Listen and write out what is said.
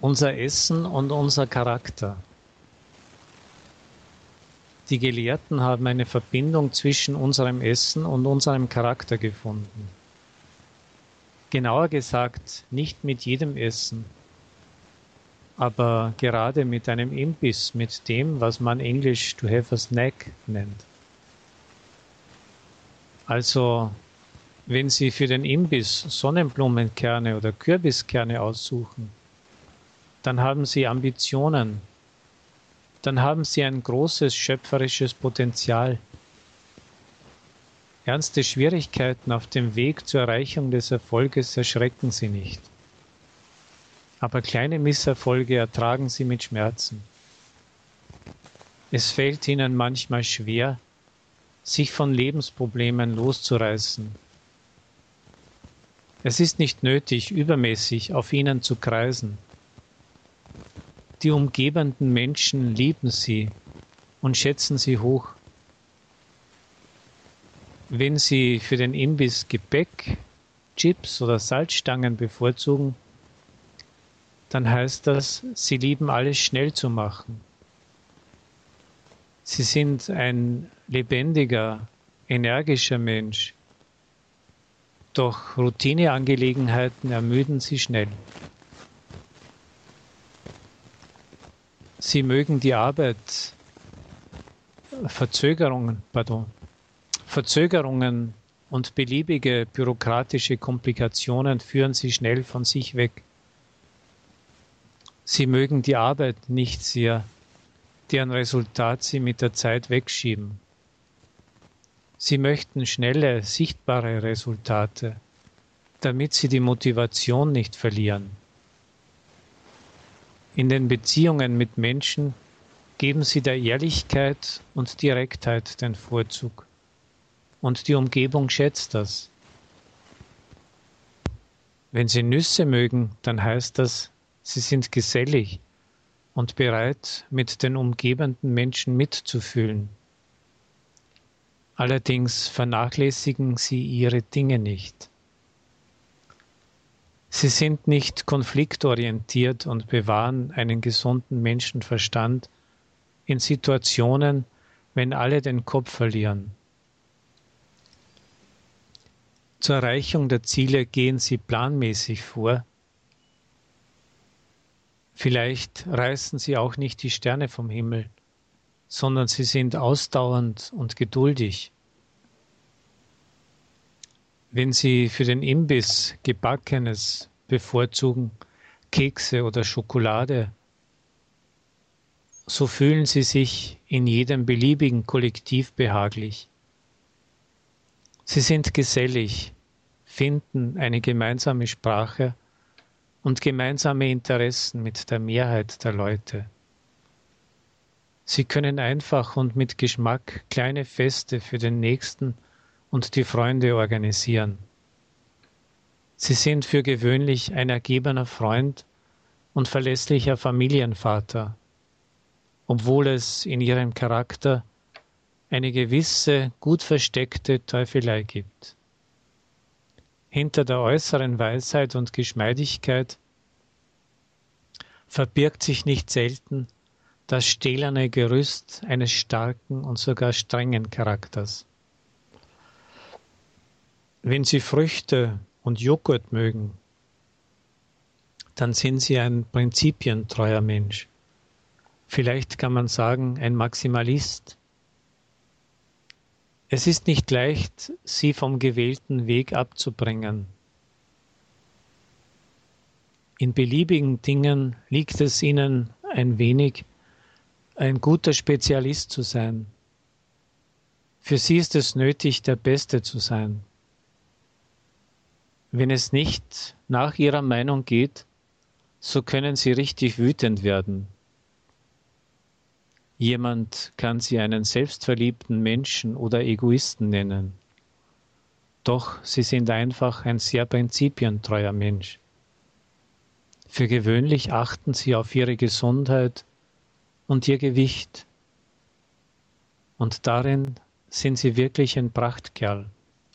unser Essen und unser Charakter. Die Gelehrten haben eine Verbindung zwischen unserem Essen und unserem Charakter gefunden. Genauer gesagt, nicht mit jedem Essen, aber gerade mit einem Imbiss, mit dem, was man englisch to have a snack nennt. Also, wenn Sie für den Imbiss Sonnenblumenkerne oder Kürbiskerne aussuchen, dann haben Sie Ambitionen, dann haben Sie ein großes schöpferisches Potenzial. Ernste Schwierigkeiten auf dem Weg zur Erreichung des Erfolges erschrecken Sie nicht. Aber kleine Misserfolge ertragen Sie mit Schmerzen. Es fällt Ihnen manchmal schwer, sich von Lebensproblemen loszureißen. Es ist nicht nötig, übermäßig auf ihnen zu kreisen. Die umgebenden Menschen lieben sie und schätzen sie hoch. Wenn sie für den Imbiss Gebäck, Chips oder Salzstangen bevorzugen, dann heißt das, sie lieben alles schnell zu machen. Sie sind ein lebendiger, energischer Mensch. Doch Routineangelegenheiten ermüden sie schnell. Sie mögen die Arbeit, Verzögerungen, pardon, Verzögerungen und beliebige bürokratische Komplikationen führen sie schnell von sich weg. Sie mögen die Arbeit nicht sehr, deren Resultat sie mit der Zeit wegschieben. Sie möchten schnelle, sichtbare Resultate, damit sie die Motivation nicht verlieren. In den Beziehungen mit Menschen geben sie der Ehrlichkeit und Direktheit den Vorzug. Und die Umgebung schätzt das. Wenn sie Nüsse mögen, dann heißt das, sie sind gesellig und bereit, mit den umgebenden Menschen mitzufühlen. Allerdings vernachlässigen sie ihre Dinge nicht. Sie sind nicht konfliktorientiert und bewahren einen gesunden Menschenverstand in Situationen, wenn alle den Kopf verlieren. Zur Erreichung der Ziele gehen sie planmäßig vor. Vielleicht reißen sie auch nicht die Sterne vom Himmel, sondern sie sind ausdauernd und geduldig. Wenn Sie für den Imbiss Gebackenes bevorzugen, Kekse oder Schokolade, so fühlen Sie sich in jedem beliebigen Kollektiv behaglich. Sie sind gesellig, finden eine gemeinsame Sprache und gemeinsame Interessen mit der Mehrheit der Leute. Sie können einfach und mit Geschmack kleine Feste für den Nächsten und die Freunde organisieren. Sie sind für gewöhnlich ein ergebener Freund und verlässlicher Familienvater, obwohl es in ihrem Charakter eine gewisse, gut versteckte Teufelei gibt. Hinter der äußeren Weisheit und Geschmeidigkeit verbirgt sich nicht selten das stählerne Gerüst eines starken und sogar strengen Charakters. Wenn Sie Früchte und Joghurt mögen, dann sind Sie ein prinzipientreuer Mensch. Vielleicht kann man sagen, ein Maximalist. Es ist nicht leicht, Sie vom gewählten Weg abzubringen. In beliebigen Dingen liegt es Ihnen ein wenig, ein guter Spezialist zu sein. Für Sie ist es nötig, der Beste zu sein. Wenn es nicht nach ihrer Meinung geht, so können sie richtig wütend werden. Jemand kann sie einen selbstverliebten Menschen oder Egoisten nennen. Doch sie sind einfach ein sehr prinzipientreuer Mensch. Für gewöhnlich achten sie auf ihre Gesundheit und ihr Gewicht. Und darin sind sie wirklich ein Prachtkerl.